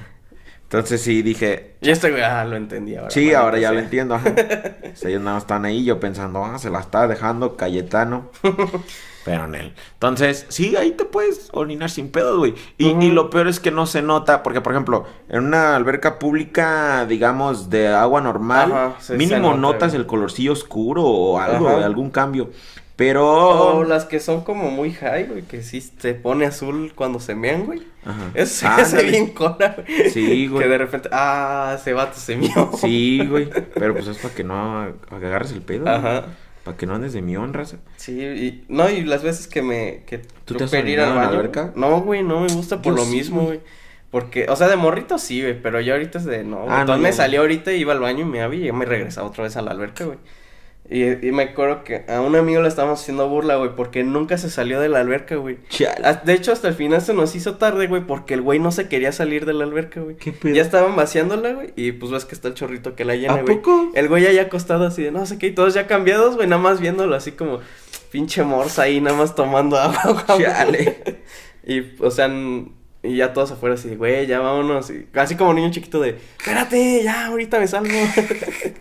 Entonces sí dije, Y este güey, ah, lo entendí ahora. Sí, ahora ya lo sea. entiendo. Ajá. O sea, ellos nada más estaban ahí, yo pensando, ah, se la está dejando Cayetano. Pero en él. Entonces, sí, ahí te puedes orinar sin pedos, güey. Y, Ujú. y lo peor es que no se nota, porque, por ejemplo, en una alberca pública, digamos, de agua normal, Ajá, sí, se mínimo nota, notas güey. el colorcillo oscuro o algo, Ajá. algún cambio. Pero. O las que son como muy high, güey, que sí se pone azul cuando se mean, güey. Ajá. Eso se hace bien cola, güey. Sí, güey. Que de repente, ah, ese vato se mió. Sí, güey. Pero pues es para que no agarres el pedo. Ajá. Para que no andes de mión, raza. Sí, y no, y las veces que me que ¿Tú te has ir al la baño? No, güey, no me gusta por Yo lo sí, mismo, güey. güey. Porque, o sea, de morrito sí, güey, pero yo ahorita es de no, güey. Ah, no, Entonces me no. salí ahorita, iba al baño y me había y ya me regresaba otra vez a la alberca, güey. Y, y me acuerdo que a un amigo le estábamos haciendo burla, güey, porque nunca se salió de la alberca, güey. De hecho, hasta el final se nos hizo tarde, güey, porque el güey no se quería salir de la alberca, güey. ¿Qué pedo? Ya estaban vaciándola, güey, y pues ves que está el chorrito que la llena, ¿A güey. poco? El güey ahí acostado así de, no sé qué, y todos ya cambiados, güey, nada más viéndolo así como, pinche morsa ahí, nada más tomando agua, güey. Chale. Y, o sea, y ya todos afuera así güey, ya vámonos. Y, así como niño chiquito de, espérate, ya, ahorita me salgo.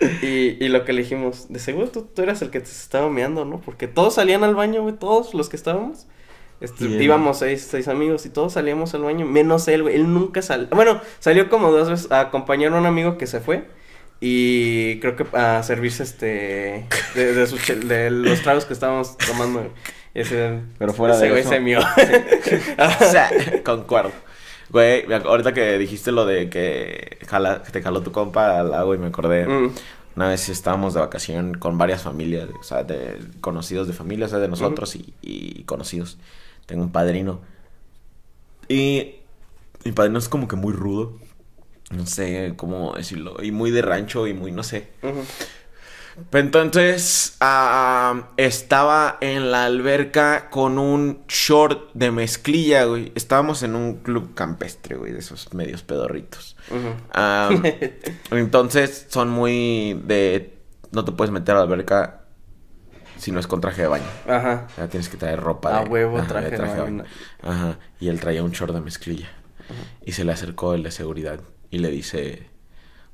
y, y lo que le dijimos, de seguro tú, tú eras el que te estaba meando, ¿no? Porque todos salían al baño, güey, todos los que estábamos. Este, íbamos seis, seis amigos y todos salíamos al baño, menos él, güey. Él nunca salió. Bueno, salió como dos veces a acompañar a un amigo que se fue. Y creo que a servirse este. De, de, su chel- de los tragos que estábamos tomando. ese, Pero fuera ese de güey eso. se mió. O sea, concuerdo. Güey, ahorita que dijiste lo de que, jala, que te jaló tu compa al agua y me acordé. Mm. Una vez estábamos de vacación con varias familias, o sea, de conocidos de familia, o sea, de nosotros y, y conocidos. Tengo un padrino. Y mi padrino es como que muy rudo. No sé cómo decirlo. Y muy de rancho y muy, no sé. Entonces ah, estaba en la alberca con un short de mezclilla, güey. Estábamos en un club campestre, güey, de esos medios pedorritos. Ah, entonces son muy de... No te puedes meter a la alberca si no es con traje de baño. Ajá. O sea, tienes que traer ropa A de... huevo, ajá, traje de baño. Ajá. Y él traía un short de mezclilla. Y se le acercó el de seguridad y le dice...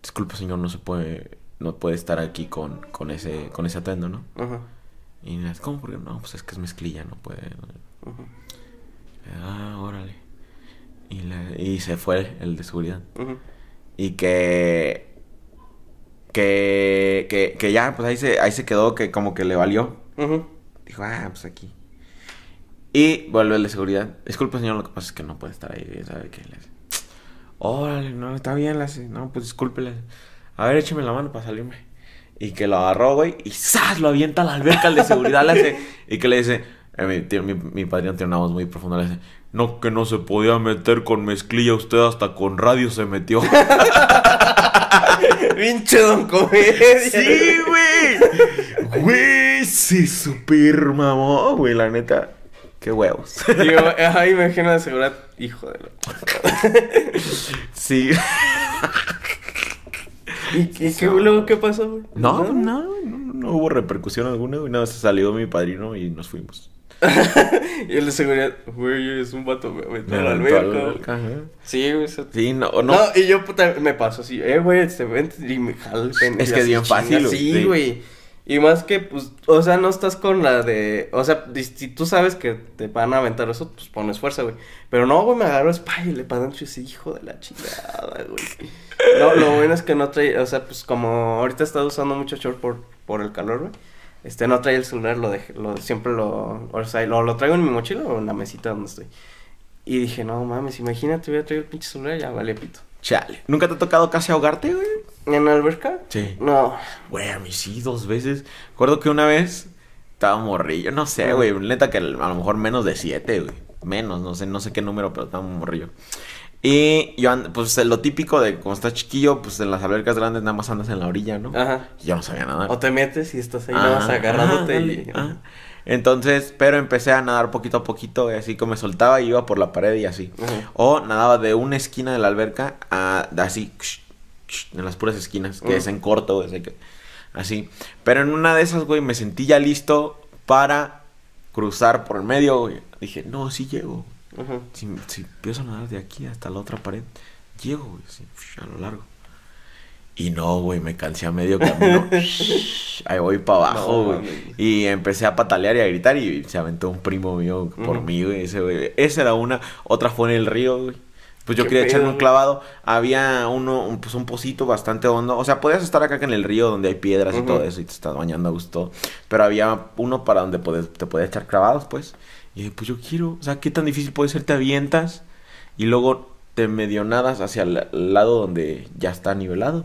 Disculpe, señor, no se puede... No puede estar aquí con, con ese con ese atuendo, ¿no? Ujú. Y me dice, ¿cómo? Porque no, pues es que es mezclilla, no puede. Ujú. Ah, órale. Y, le- y se fue el de seguridad. Y que, que, que, que ya, pues ahí se, ahí se quedó, que como que le valió. Ujú. Dijo, ah, pues aquí. Y vuelve el de seguridad. Disculpe, señor, lo que pasa es que no puede estar ahí, ¿sabe qué? Le dice, órale, no, está bien, hace. No, pues discúlpele. A ver, écheme la mano para salirme. Y que lo agarró, güey, y ¡zas! Lo avienta a la alberca, el de seguridad le hace. Y que le dice, eh, mi, tío- mi, mi padrino tiene una voz muy profunda, le dice, no, que no se podía meter con mezclilla, usted hasta con radio se metió. Pinche don comedia. Sí, güey. Güey, se super mamó, güey, la neta. Qué huevos. Digo, ajá, imagino de seguridad. Hijo de la. Sí. ¿Y, qué, luego qué pasó, güey? No, no, no, no, no hubo repercusión alguna, güey. Nada más salió mi padrino y nos fuimos. Y el de seguridad, güey, es un vato, me aventó a la aventó a la alberca. Sí, güey. eso- Sí, no, No. no. y yo puta, me pasó así, eh, güey, este vente y me pene. Es que es bien fácil, güey, sí. güey. Y más que, pues, o sea, no estás con la de. O sea, si tú sabes que te van a aventar eso, pues pones fuerza, güey. Pero no, güey, me agarró espáile para adentro y ese hijo de la chingada, güey. No, lo bueno es que no trae, o sea, pues como ahorita he estado usando mucho short por, por el calor, güey. Este, no trae el celular, lo dejé, lo, siempre lo, o sea, lo, lo traigo en mi mochila o en la mesita donde estoy. Y dije, no mames, imagínate, hubiera traído el pinche celular, ya vale pito. Chale. ¿Nunca te ha tocado casi ahogarte, güey? ¿En la alberca? Sí. No. Güey, a mí sí, dos veces. Recuerdo que una vez estaba morrillo. No sé, güey. Neta que a lo mejor menos de siete, güey. Menos, no sé, no sé qué número, pero estaba morrillo. Y yo, and- pues lo típico de cuando estás chiquillo, pues en las albercas grandes nada más andas en la orilla, ¿no? Ajá. Y yo no sabía nadar. O te metes y estás ahí Ah, nada más agarrándote ah, y... ah. Entonces, pero empecé a nadar poquito a poquito, y así como me soltaba y iba por la pared y así. Ajá. O nadaba de una esquina de la alberca a así, en las puras esquinas, que Ujú. es en corto, así que- así. Pero en una de esas, güey, me sentí ya listo para cruzar por el medio, güey. Dije, no, sí llego. Si, si empiezo a nadar de aquí hasta la otra pared, llego, güey, así, a lo largo. Y no, güey, me cansé a medio camino. Ahí voy para abajo, güey. y empecé a patalear y a gritar y se aventó un primo mío por mí, güey. Ese, güey. Esa era una. Otra fue en el río, güey. Pues yo ¿Qué quería pedo, echarme un clavado. Había uno, un, pues un pocito bastante hondo. O sea, podías estar acá en el río donde hay piedras y todo eso y te estás bañando a gusto. Pero había uno para donde puedes- te podías echar clavados, pues. Y dije, pues yo quiero. O sea, ¿qué tan difícil puede ser? Te avientas y luego te medio nadas hacia el lado donde ya está nivelado.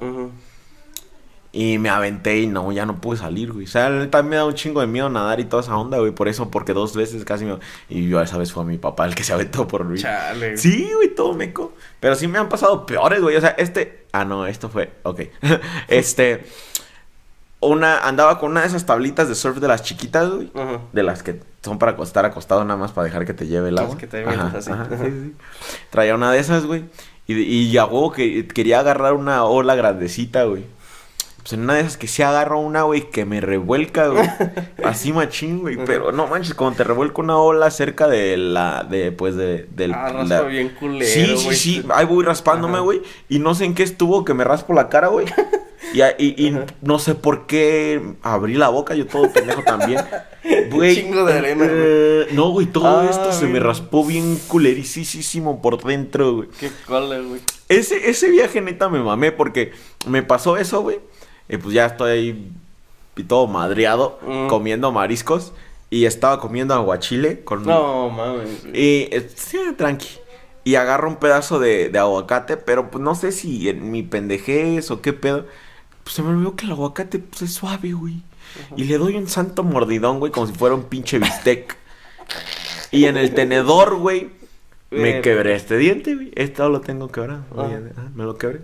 Y me aventé y no, ya no pude salir, güey. O sea, neta me da un chingo de miedo nadar y toda esa onda, güey. Por eso, porque dos veces casi me... Y yo esa vez fue mi papá el que se aventó por mí. Chale. Sí, güey, todo meco. Pero sí me han pasado peores, güey. O sea, este... Ah, no, esto fue... Ok. este... Una... Andaba con una de esas tablitas de surf de las chiquitas, güey. Ajá. De las que son para estar acostado nada más para dejar que te lleve el agua. que te avientas así. sí, sí. Traía una de esas, güey. Y, y a huevo que quería agarrar una ola grandecita, güey. Pues en una de esas que sí agarro una, güey, que me revuelca, güey. Así machín, güey. Pero no manches, cuando te revuelca una ola cerca de la, de, pues, de, del... Ah, raspa la- bien culero, Sí, sí, güey. sí. Ahí voy raspándome, güey. Y no sé en qué estuvo que me raspo la cara, güey. Y, y, y no sé por qué abrí la boca, yo todo pendejo también. Güey. Chingo de arena, güey. eh, no, güey, todo Ah, esto se me güey. raspó bien culerísimo por dentro, güey. Qué cola, güey. Ese, ese viaje neta me mamé porque me pasó eso, güey. Y pues ya estoy ahí y todo madreado Mm. comiendo mariscos. Y estaba comiendo aguachile con... No, mames. Y eh, sí, tranqui. Y agarro un pedazo de, de aguacate, pero pues no sé si en mi pendejez o qué pedo. pues se me olvidó que el aguacate pues, es suave, güey. Y le doy un santo mordidón, güey, como si fuera un pinche bistec. y en el tenedor, güey, me quebré este diente, güey. Esto lo tengo quebrado. Ah, me lo quebré.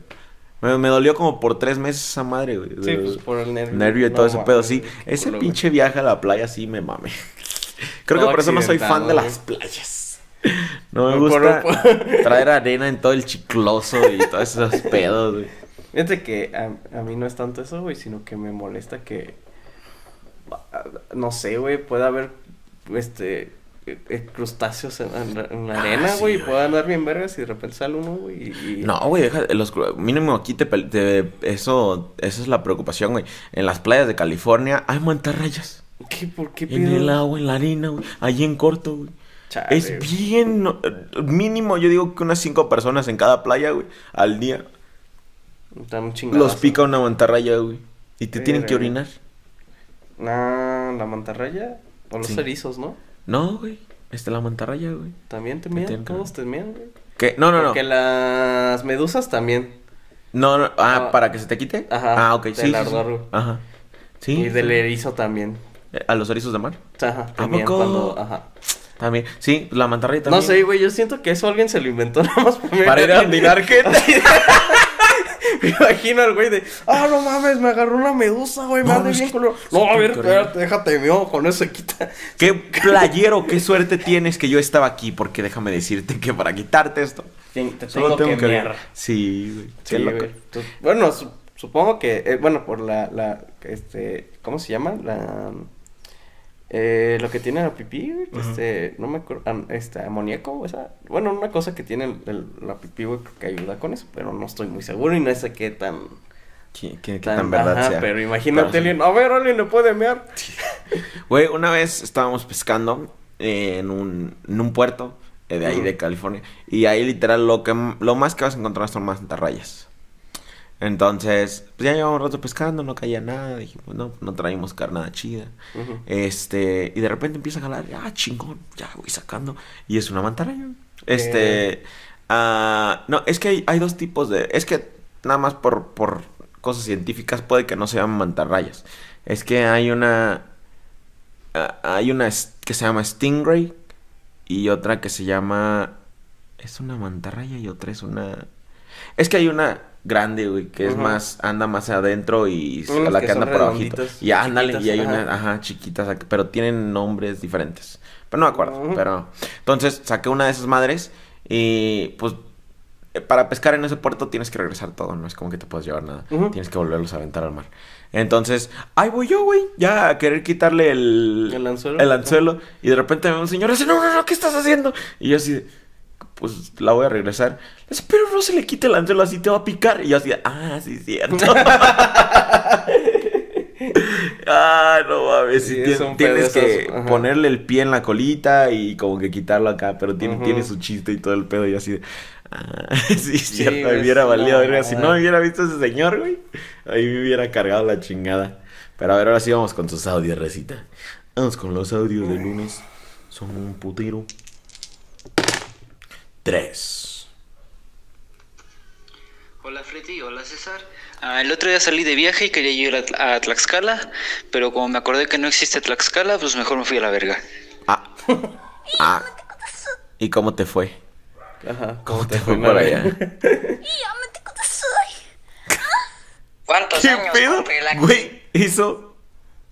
Me, me dolió como por tres meses esa madre, güey. Sí, pues por el nervio. nervio y No todo ese pedo, sí. Ese culo, güey. pinche viaje a la playa sí me mame. Creo que por eso no soy fan de las playas. No me gusta por- traer arena en todo el chicloso y todos esos pedos, güey. Fíjate que a, a mí no es tanto eso, güey, sino que me molesta que. No sé, güey, puede haber. Este. Crustáceos en, en la- Ah, arena, sí, güey, y puede andar bien vergas y de repente sale uno, güey. Y, No, güey, deja, los, mínimo aquí te, te- eso, esa es la preocupación, güey. En las playas de California hay mantarrayas. ¿Qué? ¿Por qué En el agua, en la arena, güey. Allí en corto, güey. Chale, Es bien, no- mínimo yo digo que unas cinco personas en cada playa, güey, al día. Están. Los pica una mantarraya, güey. Y te tienen que orinar. Ah, la mantarraya. O los Sí. erizos, ¿no? No, güey. Este la mantarraya, güey. También te todos te güey. ¿Qué? No, no, no. Porque las medusas también. No, no. Ah, Ah. ¿para que se te quite? Ajá, Ah, ok. del Sí, sí, sí. ardor, güey. Ajá. Sí. y del sí. erizo también. ¿A los erizos de mar? Ajá, ¿A también poco? cuando, ajá. También. Sí, la mantarraya también. No sé, güey, yo siento que eso alguien se lo inventó nada más para, Para ir a mirar gente. Me imagino al güey de, ah, no mames, me agarró una medusa, güey, me No, arde es bien que- color. No, a ver, espérate, déjate mío, con eso se quita. Qué playero, qué suerte tienes que yo estaba aquí, porque déjame decirte que para quitarte esto. Te, te Solo tengo, tengo que. Sí, güey. Sí, Bueno, su- supongo que, eh, bueno, por la, la, este, ¿cómo se llama? La, eh, lo que tiene la pipí, güey, este, no me acuerdo, am- este, amoníaco, o sea, bueno, una cosa que tiene el- el- la pipí, güey, que ayuda con eso, pero no estoy muy seguro y no sé qué tan, Qué, qué- qué tan, verdad ajá, sea. pero imagínate, Pero sí. alguien, a ver, alguien le puede mear. Güey, una vez estábamos pescando eh, en un, en un puerto eh, de ahí de California. Y ahí literal lo que lo más que vas a encontrar son mantarrayas. Entonces, pues ya llevamos un rato pescando, no caía nada. Dijimos, no, no traímos carnada chida. Este, y de repente empieza a jalar, ah, chingón, ya voy sacando. Y es una mantarraya. Este, ah, no, es que hay, hay dos tipos de, es que nada más por, por cosas científicas puede que no se llamen mantarrayas. Es que hay una, ah, hay una que se llama stingray y otra que se llama, es una mantarraya y otra es una, es que hay una grande, güey, que es más, anda más adentro y Unas la que que anda por abajito. Y ándale, y hay chiquitas, una, ajá. ajá, chiquitas, pero tienen nombres diferentes. Pero no me acuerdo, pero... Entonces saqué una de esas madres y pues eh, para pescar en ese puerto tienes que regresar todo, no es como que te puedes llevar nada. Tienes que volverlos a aventar al mar. Entonces, ahí voy yo, güey, ya a querer quitarle el... El anzuelo. El anzuelo. Y de repente me ve un señor y dice, no, no, no, ¿qué estás haciendo? Y yo así de, pues la voy a regresar. Le dice, pero no se le quite el anzuelo, así te va a picar. Y yo así ah, sí, cierto. ah, no mames, sí, es tienes que ajá. ponerle el pie en la colita y como que quitarlo acá, pero tiene, tiene su chiste y todo el pedo y yo así de... Ah, sí, es Sí, cierto, me hubiera es valido. Si no me hubiera visto ese señor, güey, ahí me hubiera cargado la chingada. Pero a ver, ahora sí vamos con tus audios, Recita. Vamos con los audios de lunes. Son un putero. Tres. Hola Freddy, hola César. Ah, el otro día salí de viaje y quería ir a, Tla- a Tlaxcala, pero como me acordé que no existe Tlaxcala, pues mejor me fui a la verga. Ah. Ah. ¿Y cómo te fue? Ajá, ¿Cómo te fue por allá? ¿Cuántos ¿Qué años pedo? Güey, eso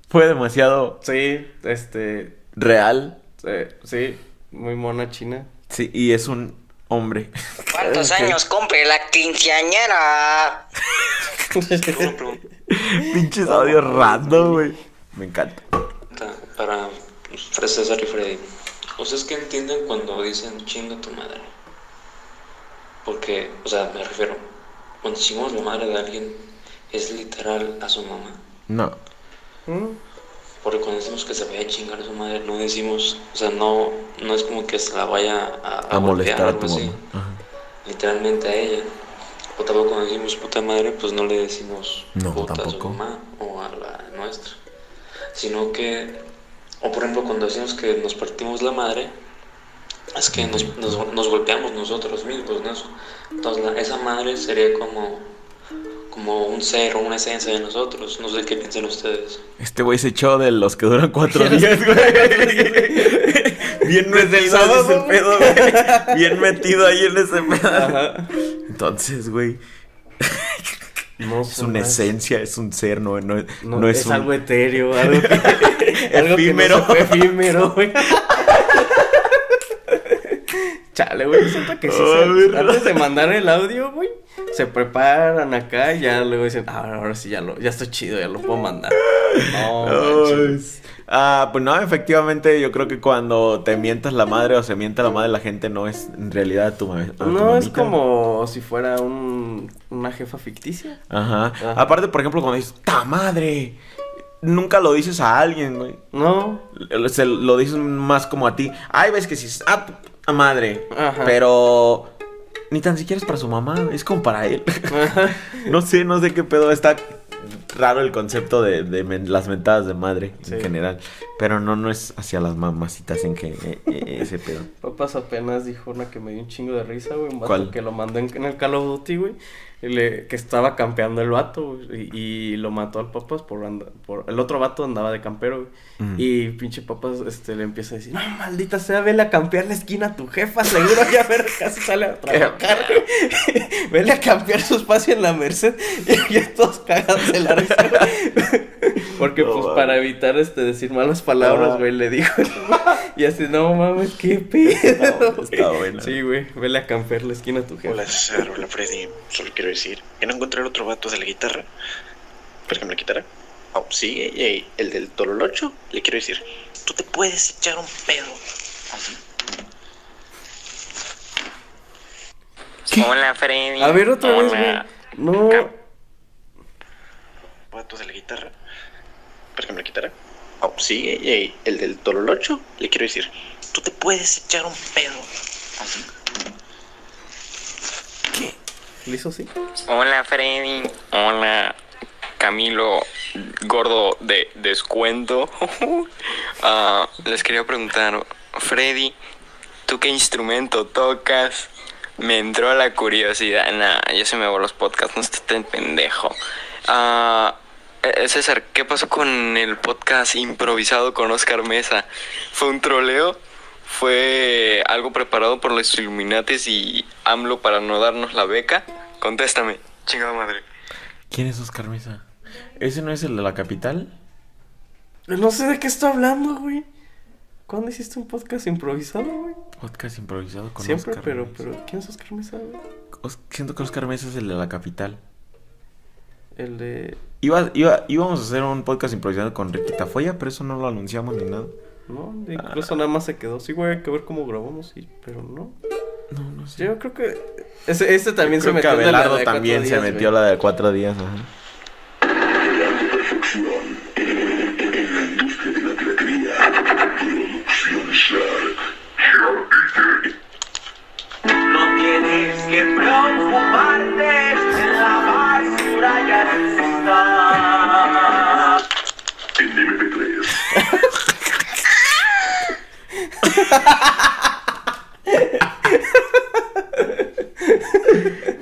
fue demasiado Sí, este, real. sí, sí, muy mona china. Sí, y es un hombre. ¿Cuántos años cumple la quinceañera? Pinches audios random, güey. Me encanta. para César y Freddy. ¿Ustedes qué entienden cuando dicen chinga tu madre? Porque, o sea, me refiero, cuando decimos la madre de alguien, ¿es literal a su mamá? No. Mm, Porque cuando decimos que se vaya a chingar a su madre, no decimos, o sea, no, no es como que se la vaya a, A molestar a golpear o tu algo así, mamá. Ajá. literalmente a ella. O tampoco cuando decimos puta madre, pues no le decimos No, puta a su mamá o a la nuestra. Sino que, o por ejemplo, cuando decimos que nos partimos la madre, es que nos, nos, nos golpeamos nosotros mismos, ¿no? Entonces, la- esa madre sería como, como un ser o una esencia de nosotros. No sé qué piensan ustedes. Este güey se echó de los que duran cuatro días, güey. Bien metido en ese pedo, güey. Bien metido ahí en ese pedo. Ajá. Entonces, güey, No, es una esencia, es un ser, no, no, No, no es, es, un... algo etéreo, algo que, algo que no Efímero. puede- efímero, güey. Chale, güey, siento que sí. Se- verdad. antes de mandar el audio, güey, se preparan acá y ya luego dicen, ah, ahora sí ya lo, ya estoy chido, ya lo puedo mandar. No. Ah, pues no, efectivamente, yo creo que cuando te mientas la madre o se mienta la madre la gente no es en realidad tu, ma- a tu No es como si fuera un, una jefa ficticia. Ajá. Ajá. Aparte, por ejemplo, cuando dices, ¡ta madre! Nunca lo dices a alguien, güey. No, Se lo dices más como a ti. Ay, ves que si ah, puta madre. Ajá. Pero ni tan siquiera es para su mamá, es como para él. no sé, no sé qué pedo. Está raro el concepto de, de men- las mentadas de madre Sí. en general. Pero no, no es hacia las mamacitas en que eh, eh, ese pedo. Papas apenas dijo una que me dio un chingo de risa, güey. Un vato ¿Cuál? que lo mandó en, en el Call of Duty, güey. y le- que estaba campeando el vato, güey, y, y lo mató al Papas por, anda- por... El otro vato andaba de campero, güey. Y pinche Papas este, le empieza a decir, no, maldita sea, vele a campear la esquina a tu jefa, seguro ya ver, casi sale a trabajar. Vele a campear su espacio en la Merced. Y ya todos cagados de la risa, güey. Porque, No pues, mames. para evitar, este, decir malas palabras, Ah. güey, le dijo. Y así, no mames, qué pedo. Está- está güey". buena. Sí, güey, vele a campear la esquina a tu jefa. Hola César, hola Freddy. Solo quiero decir que no encontré el otro vato de la guitarra. ¿Para que me la quitara? Oh, sí, ey, ey, el del Tololocho. Le quiero decir, tú te puedes echar un pedo. Hola, Freddy. A ver, otra vez, güey. No. De la guitarra. ¿Para que me la quitara? Oh, sí, ey, ey, el del Tololocho. Le quiero decir, tú te puedes echar un pedo. ¿Le hizo así? Hola, Freddy. Hola, Camilo, gordo de descuento. Ah, les quería preguntar, Freddy, ¿tú qué instrumento tocas? Me entró la curiosidad. Nah, ya se me van los podcasts, no estés tan pendejo. Ah, eh, César, ¿qué pasó con el podcast improvisado con Oscar Mesa? ¿Fue un troleo? ¿Fue algo preparado por los Illuminates y AMLO para no darnos la beca? Contéstame, chingada madre. ¿Quién es Oscar Mesa? ¿Ese no es el de la capital? No sé de qué está hablando, güey. ¿Cuándo hiciste un podcast improvisado, güey? Podcast improvisado con Siempre, Oscar pero, Mesa. pero, ¿quién es Oscar Mesa, güey? Os- Siento que Oscar Mesa es el de la capital. El de. Iba, iba, íbamos a hacer un podcast improvisado con Ricky Tafoya, pero eso no lo anunciamos ni nada. No, incluso nada más se quedó. Sí, güey, hay que ver cómo grabamos, sí, pero no. No, no sé. Yo creo que. Ese, este también se que metió. en la de también se metió la de cuatro días. Ajá.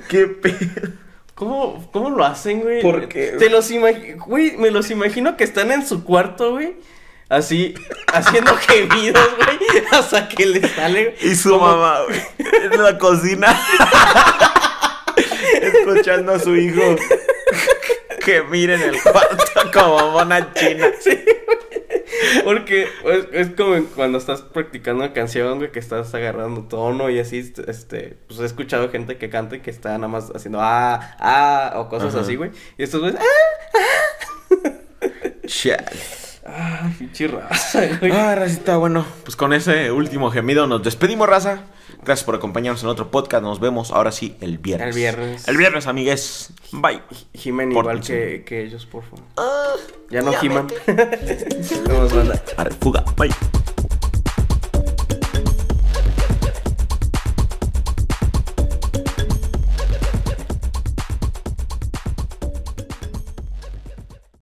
¿Qué pedo? ¿Cómo, ¿Cómo lo hacen, güey? ¿Por qué? Te los imagino, güey, me los imagino que están en su cuarto, güey. Así, haciendo gemidos, güey, hasta que les sale. Y su como- mamá, güey, en la cocina. Escuchando a su hijo que miren el cuarto como mona china. Porque es, es como cuando estás practicando una canción, güey, que estás agarrando tono y así, este, pues he escuchado gente que canta y que está nada más haciendo ah, ah, o cosas Ajá. así, güey. Y estos güeyes, ah, Chale. ah, pinche raza, güey. Ah, racita, bueno, pues con ese último gemido nos despedimos, raza. Gracias por acompañarnos en otro podcast. Nos vemos ahora sí el viernes. El viernes. El viernes, amigues. Bye. Jimen igual que, que ellos, por favor. ya no Jiman. Vamos, banda. Arre, fuga. Bye.